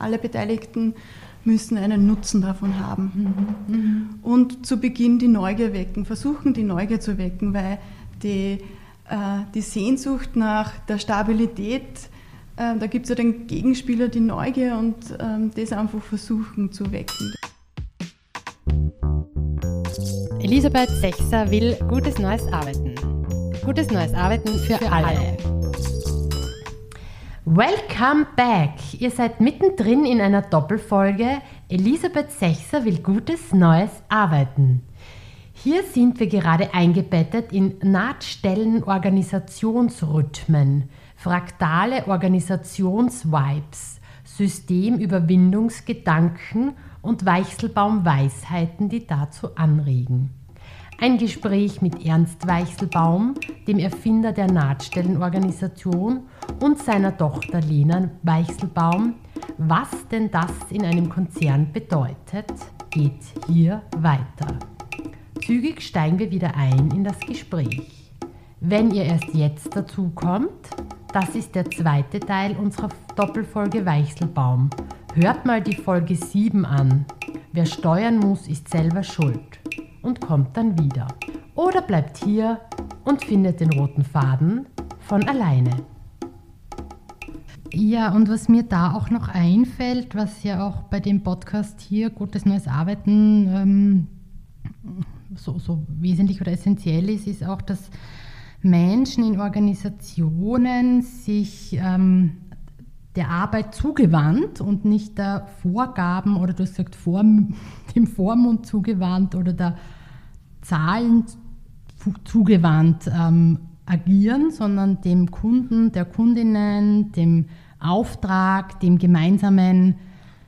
Alle Beteiligten müssen einen Nutzen davon haben. Mhm. Mhm. Und zu Beginn die Neugier wecken, versuchen die Neugier zu wecken, weil die, äh, die Sehnsucht nach der Stabilität, äh, da gibt es ja den Gegenspieler, die Neugier und äh, das einfach versuchen zu wecken. Elisabeth Sechser will gutes neues Arbeiten. Gutes neues Arbeiten für, für alle. alle. Welcome back! Ihr seid mittendrin in einer Doppelfolge. Elisabeth Sechser will gutes neues Arbeiten. Hier sind wir gerade eingebettet in Nahtstellen-Organisationsrhythmen, fraktale Organisationsvibes, Systemüberwindungsgedanken und Weichselbaum-Weisheiten, die dazu anregen. Ein Gespräch mit Ernst Weichselbaum, dem Erfinder der Nahtstellenorganisation, und seiner Tochter Lena Weichselbaum. Was denn das in einem Konzern bedeutet, geht hier weiter. Zügig steigen wir wieder ein in das Gespräch. Wenn ihr erst jetzt dazu kommt, das ist der zweite Teil unserer Doppelfolge Weichselbaum. Hört mal die Folge 7 an. Wer steuern muss, ist selber schuld und kommt dann wieder. Oder bleibt hier und findet den roten Faden von alleine. Ja, und was mir da auch noch einfällt, was ja auch bei dem Podcast hier Gutes Neues Arbeiten ähm, so, so wesentlich oder essentiell ist, ist auch, dass Menschen in Organisationen sich ähm, der Arbeit zugewandt und nicht der Vorgaben oder du hast gesagt Form, dem Vormund zugewandt oder der Zahlen zugewandt ähm, agieren, sondern dem Kunden, der Kundinnen, dem Auftrag, dem gemeinsamen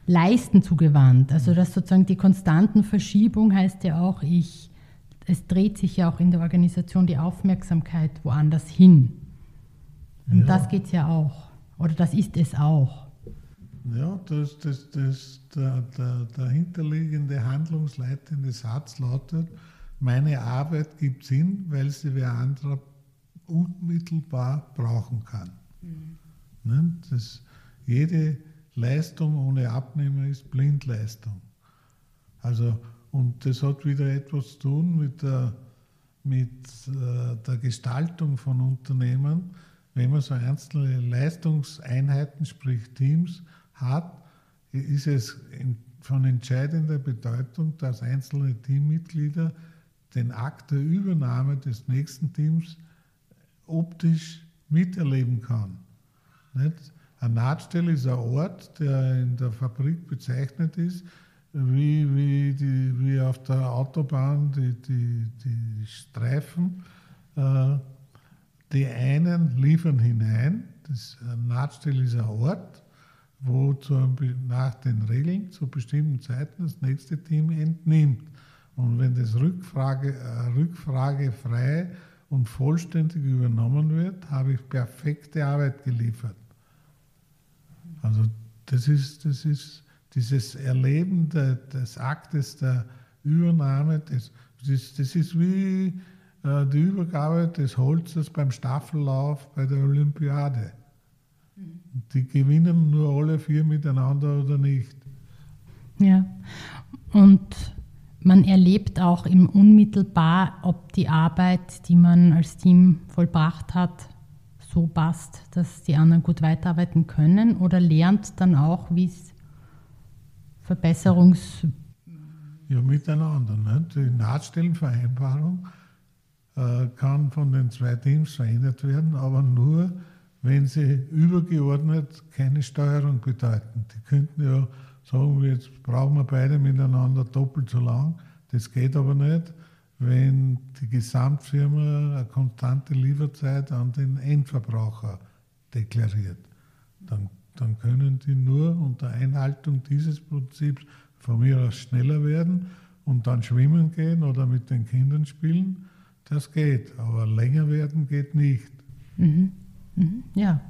Leisten zugewandt. Also das sozusagen die konstanten Verschiebung heißt ja auch, ich, es dreht sich ja auch in der Organisation die Aufmerksamkeit woanders hin. Und ja. das geht es ja auch. Oder das ist es auch. Ja, das, das, das, der, der dahinterliegende handlungsleitende Satz lautet, meine Arbeit gibt Sinn, weil sie wer anderer unmittelbar brauchen kann. Mhm. Ne? Das, jede Leistung ohne Abnehmer ist Blindleistung. Also, und das hat wieder etwas zu tun mit der, mit äh, der Gestaltung von Unternehmen. Wenn man so einzelne Leistungseinheiten, sprich Teams, hat, ist es von entscheidender Bedeutung, dass einzelne Teammitglieder den Akt der Übernahme des nächsten Teams optisch miterleben kann. Nicht? Eine Nahtstelle ist ein Ort, der in der Fabrik bezeichnet ist, wie, wie, die, wie auf der Autobahn die, die, die Streifen. Äh, die einen liefern hinein, das, eine Nahtstelle ist ein Ort, wo zu, nach den Regeln zu bestimmten Zeiten das nächste Team entnimmt. Und wenn das Rückfrage, äh, rückfragefrei und vollständig übernommen wird, habe ich perfekte Arbeit geliefert. Also das ist, das ist dieses Erleben de, des Aktes der Übernahme, das, das, das ist wie äh, die Übergabe des Holzes beim Staffellauf bei der Olympiade. Mhm. Die gewinnen nur alle vier miteinander oder nicht. Ja, und man erlebt auch im unmittelbar, ob die Arbeit, die man als Team vollbracht hat, so passt, dass die anderen gut weiterarbeiten können oder lernt dann auch, wie es Verbesserungs... Ja, miteinander. Ne? Die Nahtstellenvereinbarung äh, kann von den zwei Teams verändert werden, aber nur, wenn sie übergeordnet keine Steuerung bedeuten. Die könnten ja sagen, jetzt brauchen wir beide miteinander doppelt so lang. Das geht aber nicht wenn die Gesamtfirma eine konstante Lieferzeit an den Endverbraucher deklariert. Dann, dann können die nur unter Einhaltung dieses Prinzips von mir aus schneller werden und dann schwimmen gehen oder mit den Kindern spielen. Das geht, aber länger werden geht nicht. Mhm. Mhm. Ja,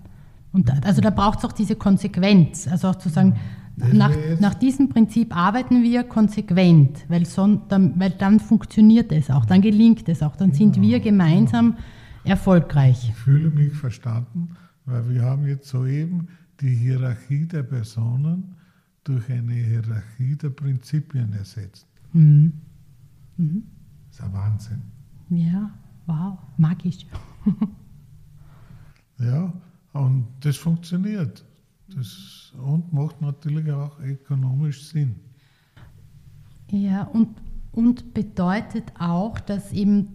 und da, also da braucht es auch diese Konsequenz, also auch zu sagen, mhm nach, nach, diesem Prinzip arbeiten wir konsequent, weil, son, dann, weil dann funktioniert es auch, dann gelingt es auch, dann genau, sind wir gemeinsam genau. erfolgreich. Ich fühle mich verstanden, weil wir haben jetzt soeben die Hierarchie der Personen durch eine Hierarchie der Prinzipien ersetzt. Mhm. Mhm. Das ist ein Wahnsinn. Ja, wow, magisch. ja, und das funktioniert. Das, und macht natürlich auch ökonomisch Sinn. Ja, und, und bedeutet auch, dass eben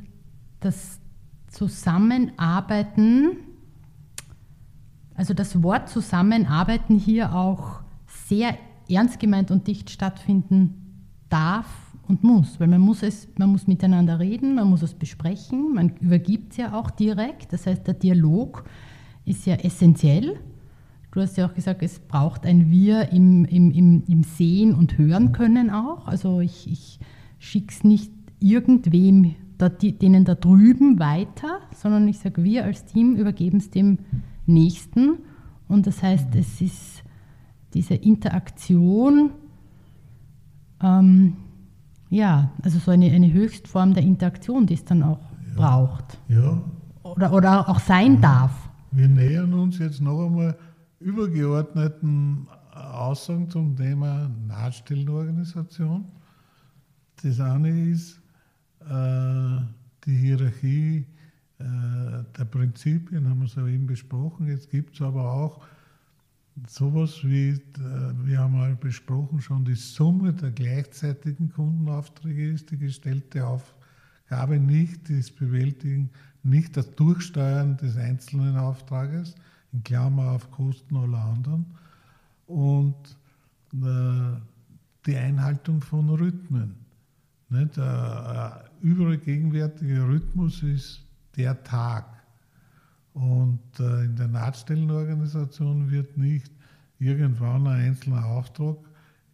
das Zusammenarbeiten, also das Wort Zusammenarbeiten hier auch sehr ernst gemeint und dicht stattfinden darf und muss, weil man muss es, man muss miteinander reden, man muss es besprechen, man übergibt es ja auch direkt. Das heißt, der Dialog ist ja essentiell. Du hast ja auch gesagt, es braucht ein Wir im, im, im, im Sehen und Hören können auch. Also ich, ich schicke es nicht irgendwem, da, denen da drüben weiter, sondern ich sage, wir als Team übergeben es dem Nächsten. Und das heißt, es ist diese Interaktion, ähm, ja, also so eine, eine Höchstform der Interaktion, die es dann auch ja. braucht. Ja. Oder, oder auch sein ja. darf. Wir nähern uns jetzt noch einmal übergeordneten Aussagen zum Thema Nahtstellenorganisation. Das eine ist äh, die Hierarchie äh, der Prinzipien, haben wir so eben besprochen. Jetzt gibt es aber auch sowas wie, äh, wir haben mal besprochen, schon die Summe der gleichzeitigen Kundenaufträge ist die gestellte Aufgabe, nicht das Bewältigen, nicht das Durchsteuern des einzelnen Auftrages, in Klammer auf Kosten aller anderen, und äh, die Einhaltung von Rhythmen. Der überall gegenwärtige Rhythmus ist der Tag. Und äh, in der Nahtstellenorganisation wird nicht irgendwann ein einzelner Auftrag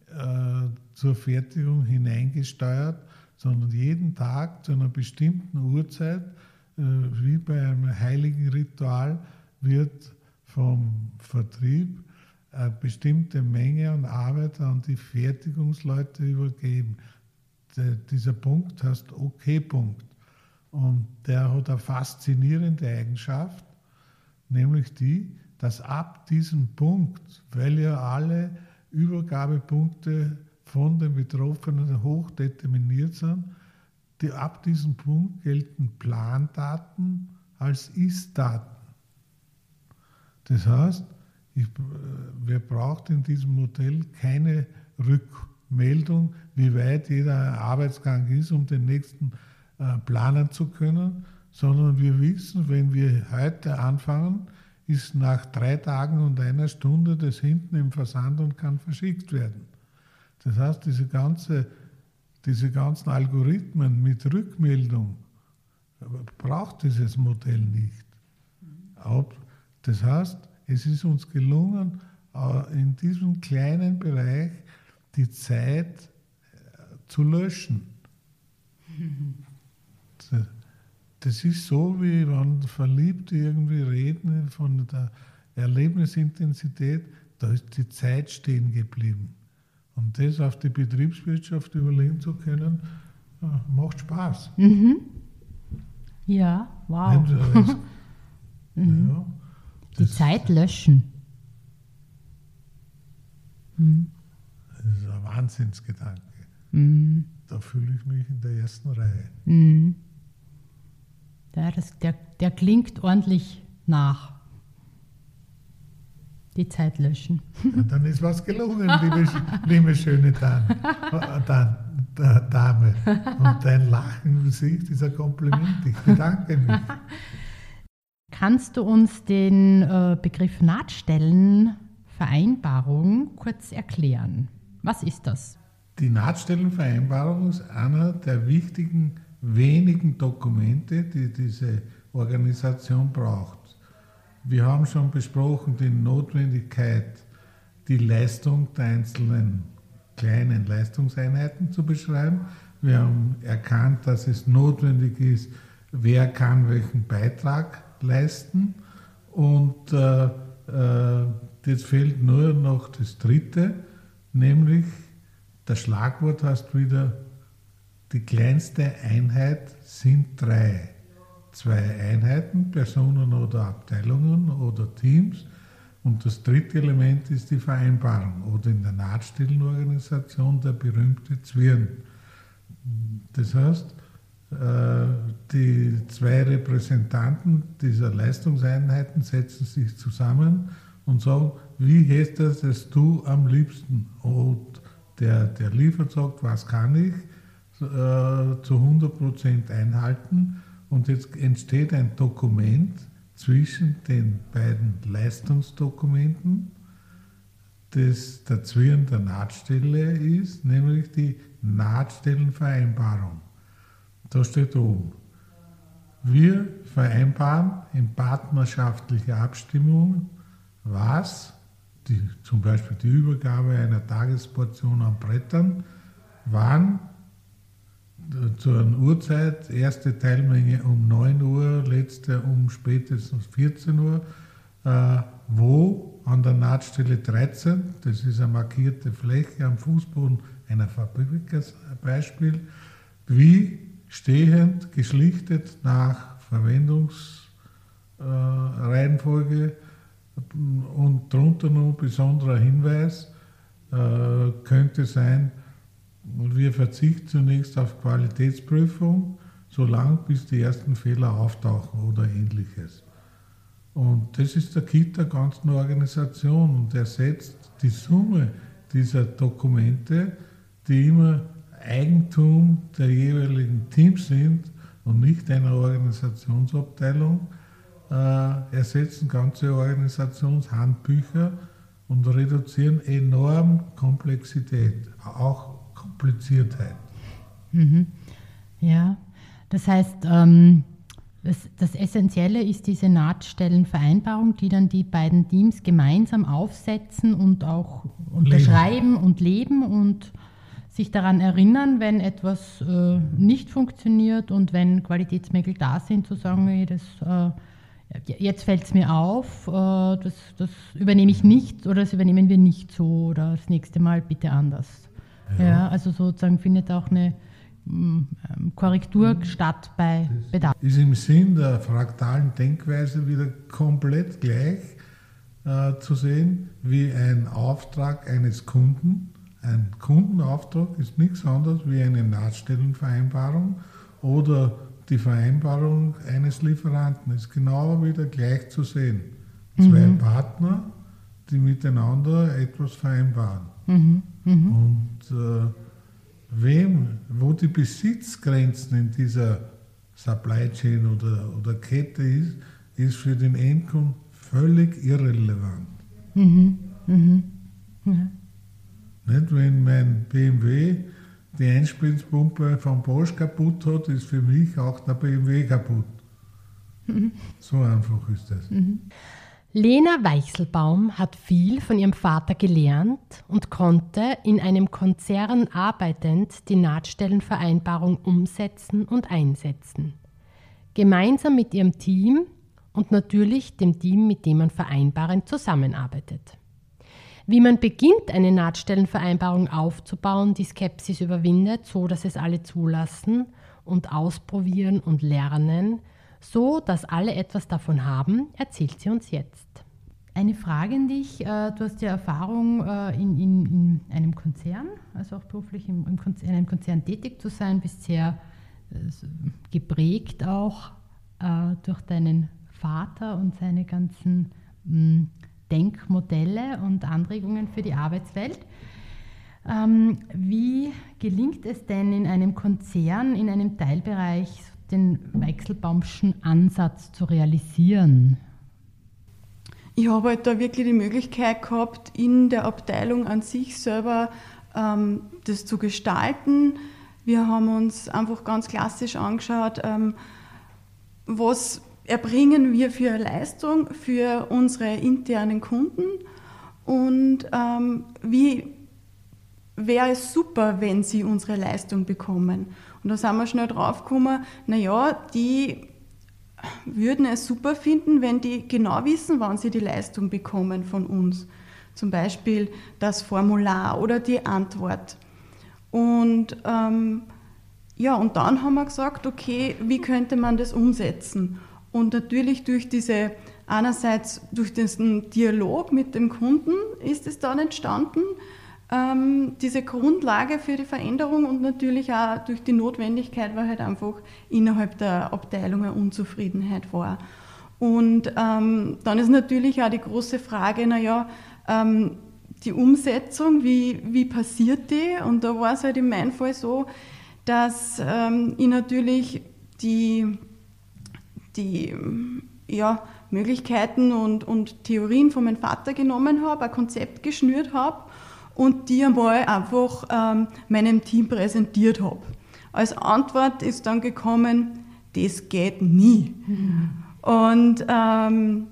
äh, zur Fertigung hineingesteuert, sondern jeden Tag zu einer bestimmten Uhrzeit, äh, wie bei einem heiligen Ritual, wird vom Vertrieb eine bestimmte Menge an Arbeit an die Fertigungsleute übergeben. Dieser Punkt heißt OK-Punkt. Und der hat eine faszinierende Eigenschaft, nämlich die, dass ab diesem Punkt, weil ja alle Übergabepunkte von den Betroffenen hoch determiniert sind, die, ab diesem Punkt gelten Plandaten als Ist-Daten. Das heißt, ich, wir braucht in diesem Modell keine Rückmeldung, wie weit jeder Arbeitsgang ist, um den nächsten äh, planen zu können, sondern wir wissen, wenn wir heute anfangen, ist nach drei Tagen und einer Stunde das hinten im Versand und kann verschickt werden. Das heißt, diese, ganze, diese ganzen Algorithmen mit Rückmeldung braucht dieses Modell nicht. Das heißt, es ist uns gelungen, äh, in diesem kleinen Bereich die Zeit äh, zu löschen. Das ist so, wie wenn Verliebte irgendwie reden von der Erlebnisintensität, da ist die Zeit stehen geblieben. Und das auf die Betriebswirtschaft überlegen zu können, äh, macht Spaß. Mhm. Ja, wow. Das, mhm. ja, die Zeit löschen. Mhm. Das ist ein Wahnsinnsgedanke. Mhm. Da fühle ich mich in der ersten Reihe. Ja, das, der, der klingt ordentlich nach. Die Zeit löschen. Ja, dann ist was gelungen, liebe, liebe schöne Dame. Dame. Und dein Lachen im Gesicht ist ein Kompliment. Ich bedanke mich. Kannst du uns den äh, Begriff Nahtstellenvereinbarung kurz erklären? Was ist das? Die Nahtstellenvereinbarung ist einer der wichtigen wenigen Dokumente, die diese Organisation braucht. Wir haben schon besprochen die Notwendigkeit, die Leistung der einzelnen kleinen Leistungseinheiten zu beschreiben. Wir haben erkannt, dass es notwendig ist, wer kann welchen Beitrag leisten. Und äh, äh, jetzt fehlt nur noch das Dritte, nämlich das Schlagwort heißt wieder die kleinste Einheit sind drei. Zwei Einheiten, Personen oder Abteilungen oder Teams, Und das dritte Element ist die Vereinbarung oder in der Nahtstellenorganisation der berühmte Zwirn. Das heißt, äh, die zwei Repräsentanten dieser Leistungseinheiten setzen sich zusammen und sagen, wie hättest das es du am liebsten? Und der, der liefert sagt, was kann ich äh, zu 100% einhalten und jetzt entsteht ein Dokument zwischen den beiden Leistungsdokumenten, das der Zwirn der Nahtstelle ist, nämlich die Nahtstellenvereinbarung. Da steht oben, wir vereinbaren in partnerschaftlicher Abstimmung, was die, zum Beispiel die Übergabe einer Tagesportion an Brettern, wann zu einer Uhrzeit, erste Teilmenge um 9 Uhr, letzte um spätestens 14 Uhr, äh, wo? An der Nahtstelle 13, das ist eine markierte Fläche am Fußboden einer Fabrik als Beispiel, wie stehend, geschlichtet nach Verwendungsreihenfolge. Äh, und darunter ein besonderer Hinweis äh, könnte sein, wir verzichten zunächst auf Qualitätsprüfung, solange bis die ersten Fehler auftauchen oder ähnliches. Und das ist der Kit der ganzen Organisation und er setzt die Summe dieser Dokumente, die immer Eigentum der jeweiligen Teams sind und nicht einer Organisationsabteilung, äh, ersetzen ganze Organisationshandbücher und reduzieren enorm Komplexität, auch Kompliziertheit. Mhm. Ja, das heißt, ähm, das, das, Essentielle ist diese Nahtstellenvereinbarung, die dann die beiden Teams gemeinsam aufsetzen und auch unterschreiben leben. und leben und sich daran erinnern, wenn etwas äh, nicht funktioniert und wenn Qualitätsmängel da sind, zu sagen, das äh, jetzt fällt es mir auf, äh, das, das, übernehme ich nicht oder das übernehmen wir nicht so oder das nächste Mal bitte anders. Ja, ja also sozusagen findet auch eine mm, ähm, Korrektur mhm. statt bei Bedarf. Ist im Sinn der fraktalen Denkweise wieder komplett gleich äh, zu sehen wie ein Auftrag eines Kunden. Ein Kundenauftrag ist nichts anderes wie eine Nahtstellenvereinbarung oder die Vereinbarung eines Lieferanten ist genau wieder gleich zu sehen. Zwei mhm. Partner, die miteinander etwas vereinbaren. Mhm. Mhm. Und äh, wem, wo die Besitzgrenzen in dieser Supply Chain oder, oder Kette ist, ist für den Endkunden völlig irrelevant. Mhm. Mhm. Ja. Nicht, wenn mein BMW die Einspritzpumpe vom Bosch kaputt hat, ist für mich auch der BMW kaputt. Mhm. So einfach ist das. Lena Weichselbaum hat viel von ihrem Vater gelernt und konnte in einem Konzern arbeitend die Nahtstellenvereinbarung umsetzen und einsetzen. Gemeinsam mit ihrem Team und natürlich dem Team, mit dem man vereinbarend zusammenarbeitet. Wie man beginnt, eine Nahtstellenvereinbarung aufzubauen, die Skepsis überwindet, so dass es alle zulassen und ausprobieren und lernen, so dass alle etwas davon haben, erzählt sie uns jetzt. Eine Frage an dich. Äh, du hast ja Erfahrung äh, in, in, in einem Konzern, also auch beruflich im, im Konzern, in einem Konzern tätig zu sein, bist sehr äh, geprägt auch durch deinen Vater und seine ganzen hm, Denkmodelle und Anregungen für die Arbeitswelt. Ähm, wie gelingt es denn in einem Konzern, in einem Teilbereich, den Weichselbaumschen Ansatz zu realisieren? Ich habe halt da wirklich die Möglichkeit gehabt, in der Abteilung an sich selber ähm, das zu gestalten. Wir haben uns einfach ganz klassisch angeschaut, ähm, was erbringen wir für Leistung für unsere internen Kunden und ähm, wie wäre es super, wenn sie unsere Leistung bekommen. Und da sind wir schnell draufgekommen, naja, die würden es super finden, wenn die genau wissen, wann sie die Leistung bekommen von uns. Zum Beispiel das Formular oder die Antwort. Und ähm, ja, und dann haben wir gesagt, okay, wie könnte man das umsetzen? Und natürlich durch diese einerseits durch diesen Dialog mit dem Kunden ist es dann entstanden, ähm, diese Grundlage für die Veränderung und natürlich auch durch die Notwendigkeit, weil halt einfach innerhalb der Abteilung eine Unzufriedenheit war. Und ähm, dann ist natürlich auch die große Frage, naja, ähm, die Umsetzung, wie, wie passiert die? Und da war es halt in meinem Fall so, dass ähm, ich natürlich die, die ja, Möglichkeiten und, und Theorien von meinem Vater genommen habe, ein Konzept geschnürt habe und die einmal einfach ähm, meinem Team präsentiert habe. Als Antwort ist dann gekommen, das geht nie. Mhm. Und ähm,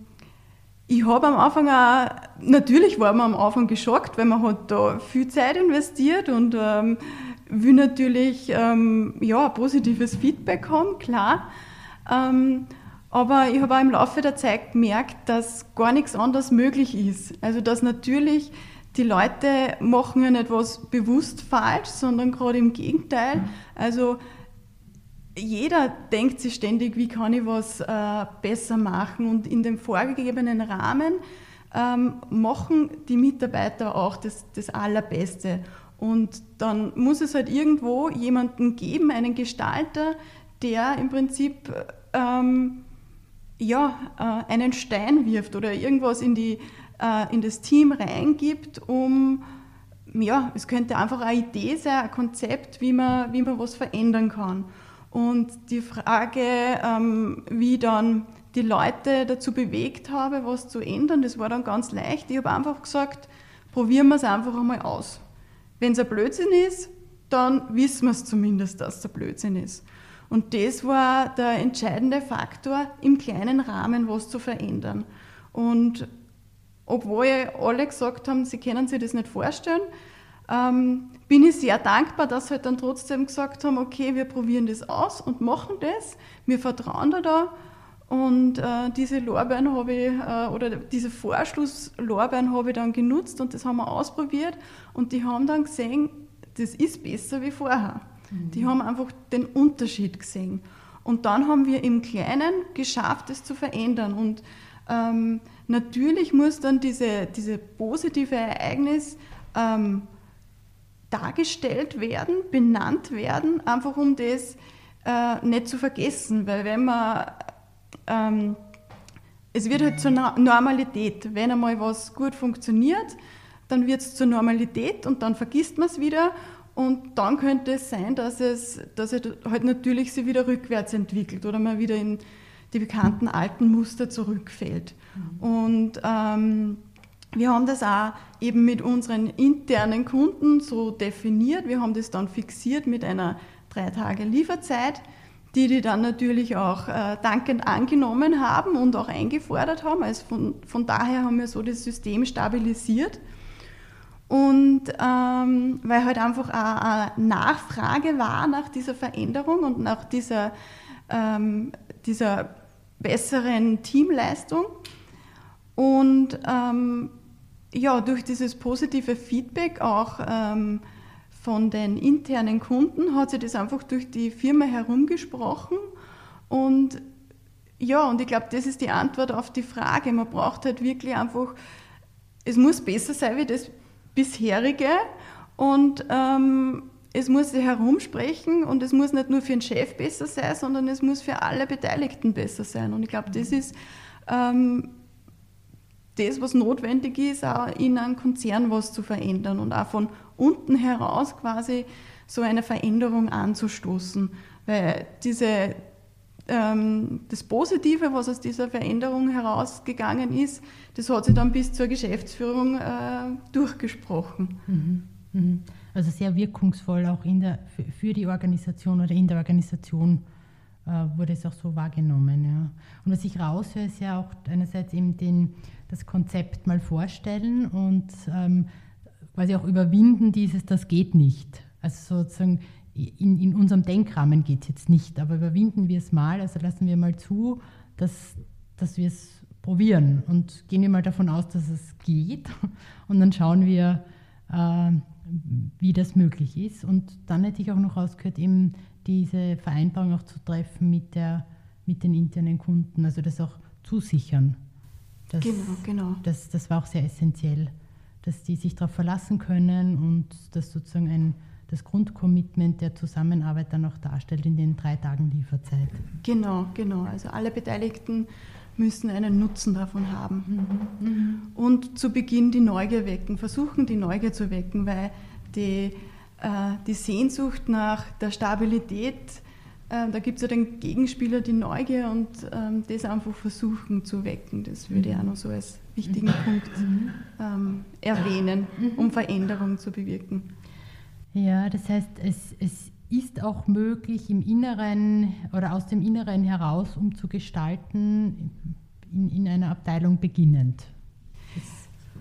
ich habe am Anfang auch, natürlich war man am Anfang geschockt, weil man hat da viel Zeit investiert und ähm, will natürlich ähm, ja, positives Feedback haben, klar. Ähm, aber ich habe auch im Laufe der Zeit gemerkt, dass gar nichts anderes möglich ist. Also dass natürlich die Leute machen ja nicht was bewusst falsch, sondern gerade im Gegenteil. Also jeder denkt sich ständig, wie kann ich was äh, besser machen und in dem vorgegebenen Rahmen ähm, machen die Mitarbeiter auch das, das Allerbeste. Und dann muss es halt irgendwo jemanden geben, einen Gestalter, der im Prinzip ähm, ja, äh, einen Stein wirft oder irgendwas in die in das Team reingibt, um, ja, es könnte einfach eine Idee sein, ein Konzept, wie man, wie man was verändern kann. Und die Frage, ähm, wie dann die Leute dazu bewegt habe, was zu ändern, das war dann ganz leicht. Ich habe einfach gesagt, probieren wir es einfach einmal aus. Wenn es ein Blödsinn ist, dann wissen wir es zumindest, dass es ein Blödsinn ist. Und das war der entscheidende Faktor, im kleinen Rahmen was zu verändern. Und obwohl alle gesagt haben, sie können sich das nicht vorstellen, ähm, bin ich sehr dankbar, dass sie halt dann trotzdem gesagt haben, okay, wir probieren das aus und machen das, wir vertrauen da da. Und äh, diese Lorbeeren habe ich, äh, oder diese Vorschlusslorbeeren habe ich dann genutzt und das haben wir ausprobiert und die haben dann gesehen, das ist besser wie vorher. Mhm. Die haben einfach den Unterschied gesehen. Und dann haben wir im Kleinen geschafft, es zu verändern. Und ähm, natürlich muss dann diese, diese positive Ereignis ähm, dargestellt werden, benannt werden, einfach um das äh, nicht zu vergessen, weil wenn man ähm, es wird halt zur Normalität. Wenn einmal was gut funktioniert, dann wird es zur Normalität und dann vergisst man es wieder und dann könnte es sein, dass es, dass es halt natürlich sich wieder rückwärts entwickelt oder man wieder in die bekannten alten Muster zurückfällt. Mhm. Und ähm, wir haben das auch eben mit unseren internen Kunden so definiert. Wir haben das dann fixiert mit einer drei Tage Lieferzeit, die die dann natürlich auch äh, dankend angenommen haben und auch eingefordert haben. Also von, von daher haben wir so das System stabilisiert. Und ähm, weil halt einfach eine Nachfrage war nach dieser Veränderung und nach dieser, ähm, dieser besseren Teamleistung. Und ähm, ja, durch dieses positive Feedback auch ähm, von den internen Kunden hat sich das einfach durch die Firma herumgesprochen. Und ja, und ich glaube, das ist die Antwort auf die Frage. Man braucht halt wirklich einfach, es muss besser sein wie das bisherige. Und ähm, es muss sich herumsprechen und es muss nicht nur für den Chef besser sein, sondern es muss für alle Beteiligten besser sein. Und ich glaube, das ist ähm, das, was notwendig ist, auch in einem Konzern was zu verändern und auch von unten heraus quasi so eine Veränderung anzustoßen. Weil diese, ähm, das Positive, was aus dieser Veränderung herausgegangen ist, das hat sich dann bis zur Geschäftsführung äh, durchgesprochen. Mhm. Mhm. Also sehr wirkungsvoll auch in der, für die Organisation oder in der Organisation äh, wurde es auch so wahrgenommen. Ja. Und was ich raushöre, ist ja auch einerseits eben den, das Konzept mal vorstellen und ähm, quasi auch überwinden dieses, das geht nicht. Also sozusagen in, in unserem Denkrahmen geht es jetzt nicht, aber überwinden wir es mal, also lassen wir mal zu, dass, dass wir es probieren und gehen wir mal davon aus, dass es geht und dann schauen wir, äh, wie das möglich ist. Und dann hätte ich auch noch rausgehört, eben diese Vereinbarung auch zu treffen mit, der, mit den internen Kunden, also das auch zusichern. Das, genau, genau. Das, das war auch sehr essentiell, dass die sich darauf verlassen können und dass sozusagen ein, das Grundcommitment der Zusammenarbeit dann auch darstellt in den drei Tagen Lieferzeit. Genau, genau. Also alle Beteiligten müssen einen Nutzen davon haben. Mhm. Mhm. Und zu Beginn die Neugier wecken, versuchen die Neugier zu wecken, weil die, äh, die Sehnsucht nach der Stabilität, äh, da gibt es ja den Gegenspieler, die Neugier und ähm, das einfach versuchen zu wecken. Das würde ich auch noch so als wichtigen mhm. Punkt ähm, erwähnen, um Veränderung zu bewirken. Ja, das heißt, es, es ist auch möglich im Inneren oder aus dem Inneren heraus, um zu gestalten, in, in einer Abteilung beginnend.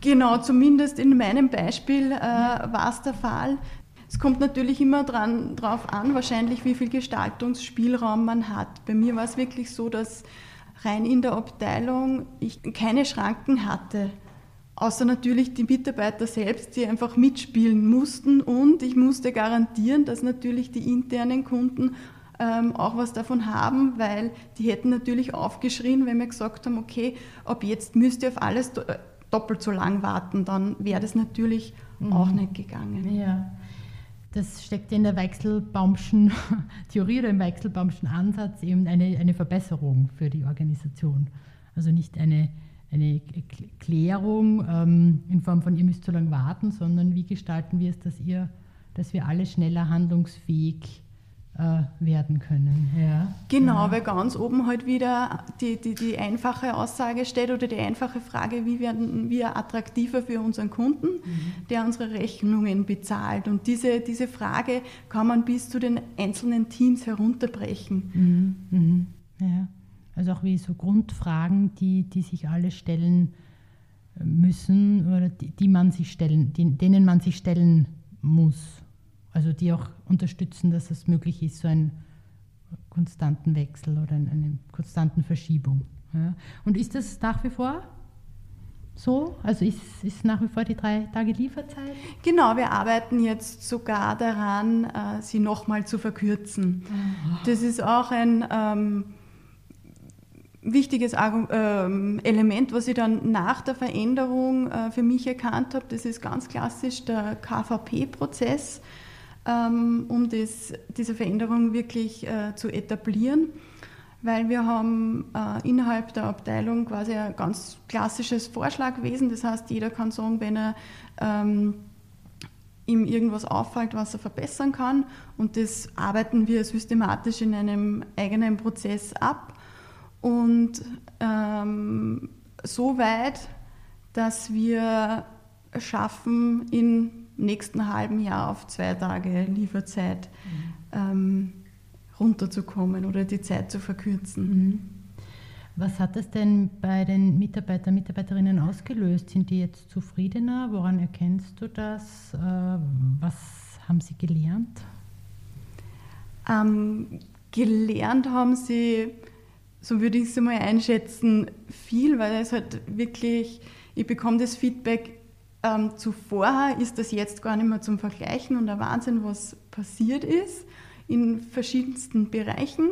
Genau, zumindest in meinem Beispiel äh, war es der Fall. Es kommt natürlich immer darauf an, wahrscheinlich, wie viel Gestaltungsspielraum man hat. Bei mir war es wirklich so, dass rein in der Abteilung ich keine Schranken hatte. Außer natürlich die Mitarbeiter selbst, die einfach mitspielen mussten. Und ich musste garantieren, dass natürlich die internen Kunden ähm, auch was davon haben, weil die hätten natürlich aufgeschrien, wenn wir gesagt haben, okay, ab jetzt müsst ihr auf alles do doppelt so lang warten, dann wäre das natürlich mhm. auch nicht gegangen. Ja. Das steckt in der Weichselbaumschen Theorie oder im Weichselbaumschen Ansatz eben eine, eine Verbesserung für die Organisation. Also nicht eine eine Klärung ähm, in Form von, ihr müsst so lange warten, sondern wie gestalten wir es, dass, ihr, dass wir alle schneller handlungsfähig äh, werden können. Ja. Genau, ja. weil ganz oben halt wieder die, die, die einfache Aussage steht oder die einfache Frage, wie werden wir attraktiver für unseren Kunden, mhm. der unsere Rechnungen bezahlt. Und diese, diese Frage kann man bis zu den einzelnen Teams herunterbrechen. Mhm. Mhm. Ja. Also auch wie so Grundfragen, die, die sich alle stellen müssen oder die, die man sich stellen, die, denen man sich stellen muss. Also die auch unterstützen, dass es möglich ist, so einen konstanten Wechsel oder eine, eine konstanten Verschiebung. Ja. Und ist das nach wie vor so? Also ist, ist nach wie vor die drei Tage Lieferzeit? Genau, wir arbeiten jetzt sogar daran, äh, sie nochmal zu verkürzen. Oh. Das ist auch ein ähm, wichtiges ähm, Element, was ich dann nach der Veränderung äh, für mich erkannt habe, das ist ganz klassisch der KVP-Prozess, ähm, um das, diese Veränderung wirklich äh, zu etablieren, weil wir haben äh, innerhalb der Abteilung quasi ein ganz klassisches Vorschlagwesen, das heißt, jeder kann sagen, wenn er ähm, ihm irgendwas auffällt, was er verbessern kann. Und das arbeiten wir systematisch in einem eigenen Prozess ab und ähm, so weit, dass wir schaffen, im nächsten halben Jahr auf zwei Tage Lieferzeit mhm. ähm, runterzukommen oder die Zeit zu verkürzen. Mhm. Was hat das denn bei den Mitarbeitern, Mitarbeiterinnen ausgelöst? Sind die jetzt zufriedener? Woran erkennst du das? Äh, was haben sie gelernt? Ähm, gelernt haben sie so würde ich es mal einschätzen, viel, weil es halt wirklich, ich bekomme das Feedback, ähm, zuvor ist das jetzt gar nicht mehr zum Vergleichen und der Wahnsinn, was passiert ist in verschiedensten Bereichen.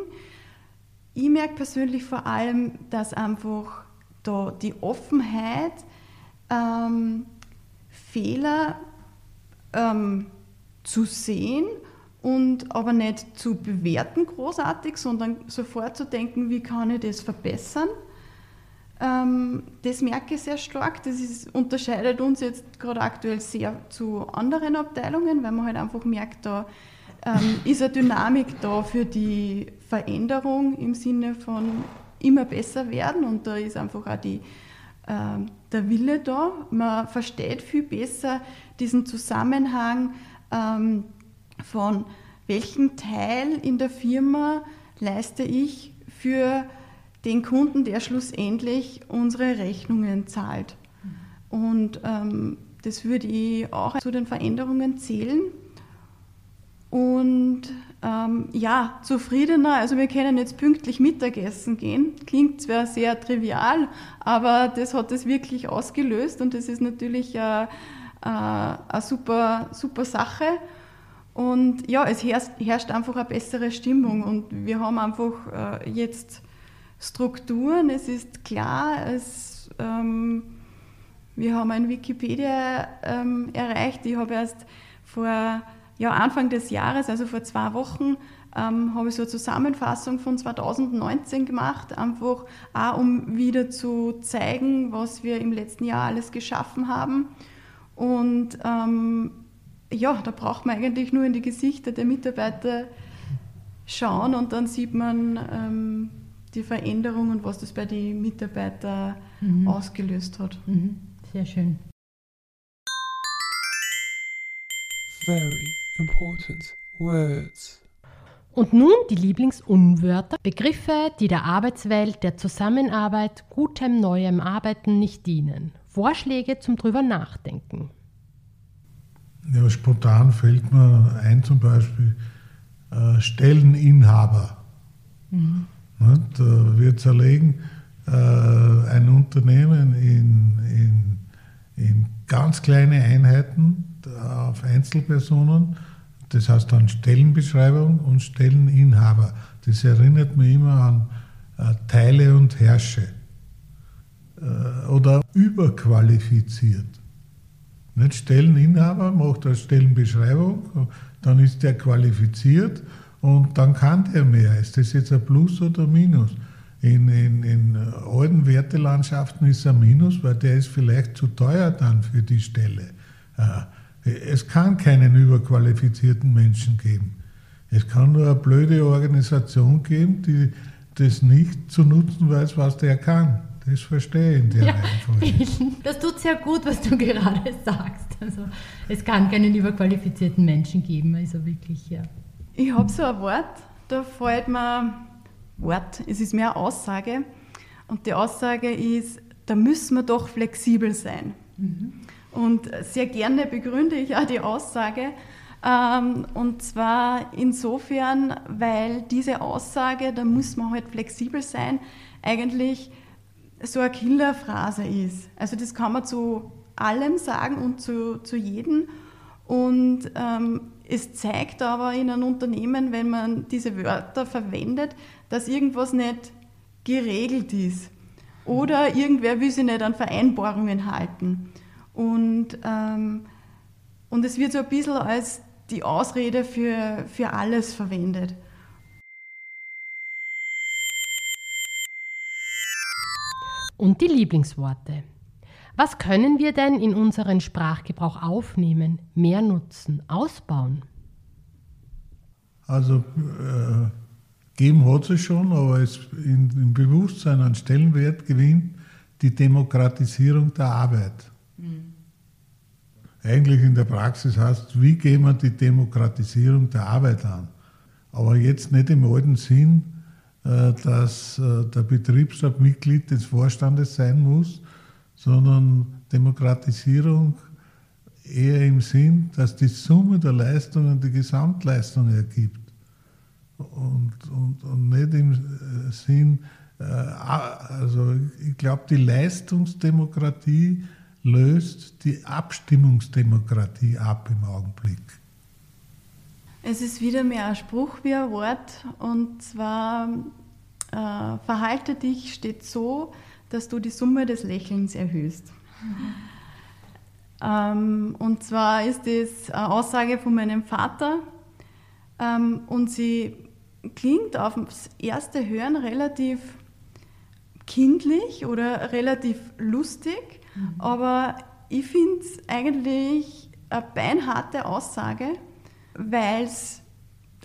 Ich merke persönlich vor allem, dass einfach da die Offenheit, ähm, Fehler ähm, zu sehen und aber nicht zu bewerten großartig, sondern sofort zu denken, wie kann ich das verbessern. Ähm, das merke ich sehr stark. Das ist, unterscheidet uns jetzt gerade aktuell sehr zu anderen Abteilungen, weil man halt einfach merkt, da ähm, ist eine Dynamik da für die Veränderung im Sinne von immer besser werden und da ist einfach auch die, äh, der Wille da. Man versteht viel besser diesen Zusammenhang. Ähm, von welchen Teil in der Firma leiste ich für den Kunden, der schlussendlich unsere Rechnungen zahlt. Und ähm, das würde ich auch zu den Veränderungen zählen. Und ähm, ja, zufriedener, also wir können jetzt pünktlich Mittagessen gehen. Klingt zwar sehr trivial, aber das hat es wirklich ausgelöst und das ist natürlich eine, äh, eine super, super Sache. Und ja, es herrscht, einfach eine bessere Stimmung und wir haben einfach äh, jetzt Strukturen, es ist klar, es, ähm, wir haben ein Wikipedia ähm, erreicht. Ich habe erst vor ja, Anfang des Jahres, also vor zwei Wochen, ähm, habe ich so eine Zusammenfassung von 2019 gemacht, einfach auch um wieder zu zeigen, was wir im letzten Jahr alles geschaffen haben. Und ähm, ja, da braucht man eigentlich nur in die Gesichter der Mitarbeiter schauen und dann sieht man ähm, die Veränderung und was das bei den Mitarbeitern mhm. ausgelöst hat. Mhm. Sehr schön. Very important words. Und nun die Lieblingsunwörter, Begriffe, die der Arbeitswelt, der Zusammenarbeit, gutem neuem Arbeiten nicht dienen. Vorschläge zum drüber nachdenken. Ja, spontan fällt mir ein zum Beispiel äh, Stelleninhaber. Mhm. Da wir zerlegen äh, ein Unternehmen in, in, in ganz kleine Einheiten auf Einzelpersonen. Das heißt dann Stellenbeschreibung und Stelleninhaber. Das erinnert mich immer an äh, Teile und Herrsche. Äh, oder überqualifiziert. Nicht Stelleninhaber macht eine Stellenbeschreibung, dann ist der qualifiziert und dann kann der mehr. Ist das jetzt ein Plus oder ein Minus? In, in, in alten Wertelandschaften ist er Minus, weil der ist vielleicht zu teuer dann für die Stelle. Äh, es kann keinen überqualifizierten Menschen geben. Es kann nur eine blöde Organisation geben, die das nicht zu nutzen weiß, was der kann. Das verstehe ich in der ja, Reihenfolge. Das tut sehr gut, was du gerade sagst. Also, es kann keinen überqualifizierten Menschen geben, also wirklich, ja. Ich habe so ein Wort, da fällt mir Wort, es ist mehr Aussage. Und die Aussage ist, da müssen wir doch flexibel sein. Mhm. Und sehr gerne begründe ich auch die Aussage. Ähm, und zwar insofern, weil diese Aussage, da muss man halt flexibel sein, eigentlich so eine Killerphrase ist. Also das kann man zu allem sagen und zu, zu jedem. Und ähm, es zeigt aber in einem Unternehmen, wenn man diese Wörter verwendet, dass irgendwas nicht geregelt ist. Oder irgendwer will sich nicht an Vereinbarungen halten. Und, ähm, und es wird so ein bisschen als die Ausrede für, für alles verwendet. Und die Lieblingsworte. Was können wir denn in unseren Sprachgebrauch aufnehmen, mehr nutzen, ausbauen? Also äh, geben hat es schon, aber es in, im Bewusstsein an Stellenwert gewinnt die Demokratisierung der Arbeit. Mhm. Eigentlich in der Praxis heißt, wie gehen wir die Demokratisierung der Arbeit an? Aber jetzt nicht im alten Sinn, dass äh, der Betriebsrat Mitglied des Vorstandes sein muss, sondern Demokratisierung eher im Sinn, dass die Summe der Leistungen die Gesamtleistung ergibt. Und, und, und nicht im äh, Sinn, also ich glaube, die Leistungsdemokratie löst die Abstimmungsdemokratie ab im Augenblick. Es ist wieder mehr ein Spruch wie ein Wort und zwar äh, verhalte dich steht so, dass du die Summe des Lächelns erhöhst. Mhm. Ähm, und zwar ist das eine Aussage von meinem Vater ähm, und sie klingt aufs erste Hören relativ kindlich oder relativ lustig, mhm. aber ich finde es eigentlich eine beinharte Aussage, weil es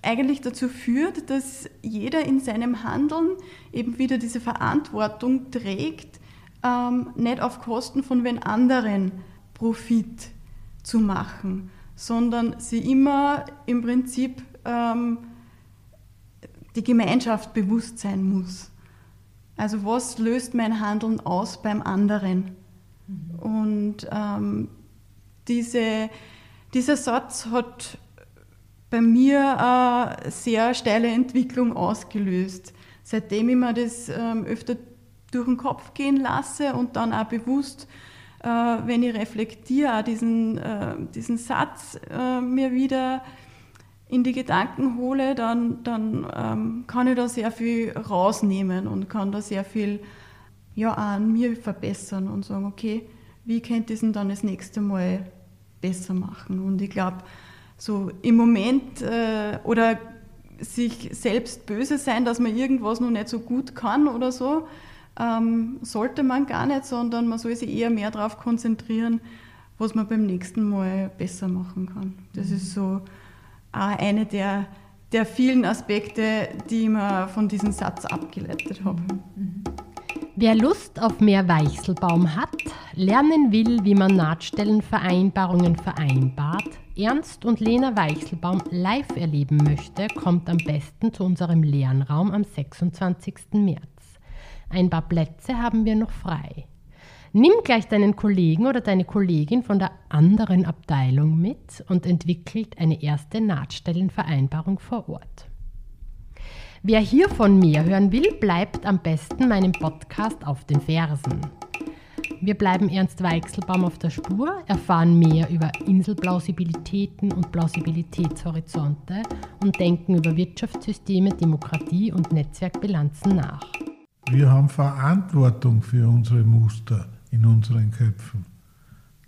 eigentlich dazu führt, dass jeder in seinem Handeln eben wieder diese Verantwortung trägt, ähm, nicht auf Kosten von wen anderen Profit zu machen, sondern sie immer im Prinzip ähm, die Gemeinschaft bewusst sein muss. Also was löst mein Handeln aus beim anderen? Mhm. Und ähm, diese, dieser Satz hat bei mir eine sehr steile Entwicklung ausgelöst. Seitdem ich mir das ähm, öfter durch den Kopf gehen lasse und dann auch bewusst, äh, wenn ich reflektiere, auch diesen, äh, diesen Satz äh, mir wieder in die Gedanken hole, dann, dann ähm, kann ich da sehr viel rausnehmen und kann da sehr viel ja an mir verbessern und sagen, okay, wie könnte ich es denn dann das nächste Mal besser machen? Und ich glaube, so im Moment äh, oder sich selbst böse sein, dass man irgendwas noch nicht so gut kann oder so, ähm, sollte man gar nicht, sondern man soll sich eher mehr darauf konzentrieren, was man beim nächsten Mal besser machen kann. Das ist so auch eine der, der vielen Aspekte, die ich mir von diesem Satz abgeleitet habe. Wer Lust auf mehr Weichselbaum hat, lernen will, wie man Nahtstellenvereinbarungen vereinbart, Ernst und Lena Weichselbaum live erleben möchte, kommt am besten zu unserem Lernraum am 26. März. Ein paar Plätze haben wir noch frei. Nimm gleich deinen Kollegen oder deine Kollegin von der anderen Abteilung mit und entwickelt eine erste Nahtstellenvereinbarung vor Ort. Wer hiervon mehr hören will, bleibt am besten meinem Podcast auf den Fersen. Wir bleiben Ernst Weichselbaum auf der Spur, erfahren mehr über Inselplausibilitäten und Plausibilitätshorizonte und denken über Wirtschaftssysteme, Demokratie und Netzwerkbilanzen nach. Wir haben Verantwortung für unsere Muster in unseren Köpfen.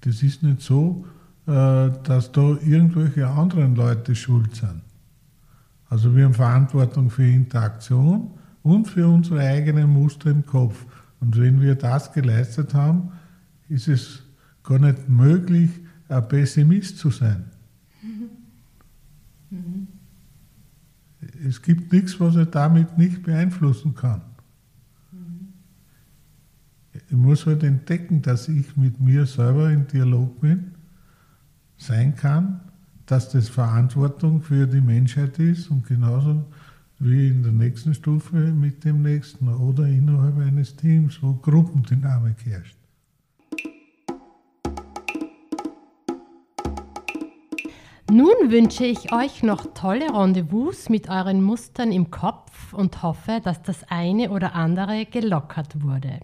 Das ist nicht so, äh, dass da irgendwelche anderen Leute schuld sind. Also wir haben Verantwortung für Interaktion und für unsere eigenen Muster im Kopf. Und wenn wir das geleistet haben, ist es gar nicht möglich, ein Pessimist zu sein. Mhm. Es gibt nichts, was er damit nicht beeinflussen kann. Ich muss halt entdecken, dass ich mit mir selber in Dialog bin, sein kann, dass das Verantwortung für die Menschheit ist und genauso wie in der nächsten Stufe mit dem nächsten oder innerhalb eines Teams, wo Gruppendynamik herrscht. Nun wünsche ich euch noch tolle Rendezvous mit euren Mustern im Kopf und hoffe, dass das eine oder andere gelockert wurde.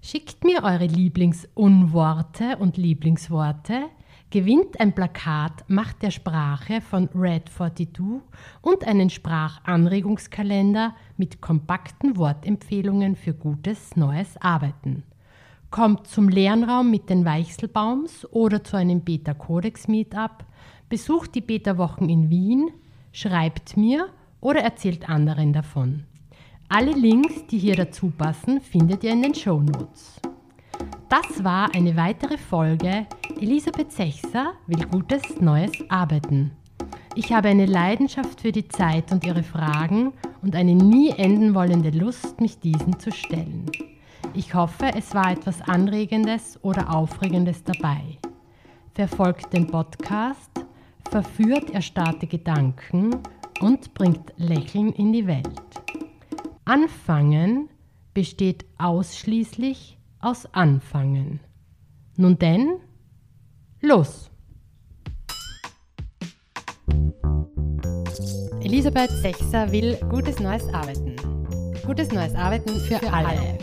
Schickt mir eure Lieblingsunworte und Lieblingsworte, gewinnt ein Plakat Macht der Sprache von Red 42 und einen Sprachanregungskalender mit kompakten Wortempfehlungen für gutes neues Arbeiten. Kommt zum Lernraum mit den Weichselbaums oder zu einem Beta-Codex-Meetup, besucht die Beta-Wochen in Wien, schreibt mir oder erzählt anderen davon. Alle Links, die hier dazu passen, findet ihr in den Show Notes. Das war eine weitere Folge Elisabeth Sechser will gutes neues Arbeiten. Ich habe eine Leidenschaft für die Zeit und ihre Fragen und eine nie enden wollende Lust, mich diesen zu stellen. Ich hoffe, es war etwas Anregendes oder Aufregendes dabei. Verfolgt den Podcast, verführt erstarrte Gedanken und bringt Lächeln in die Welt. Anfangen besteht ausschließlich aus Anfangen. Nun denn, los! Elisabeth Sechser will gutes neues Arbeiten. Gutes neues Arbeiten für, alle.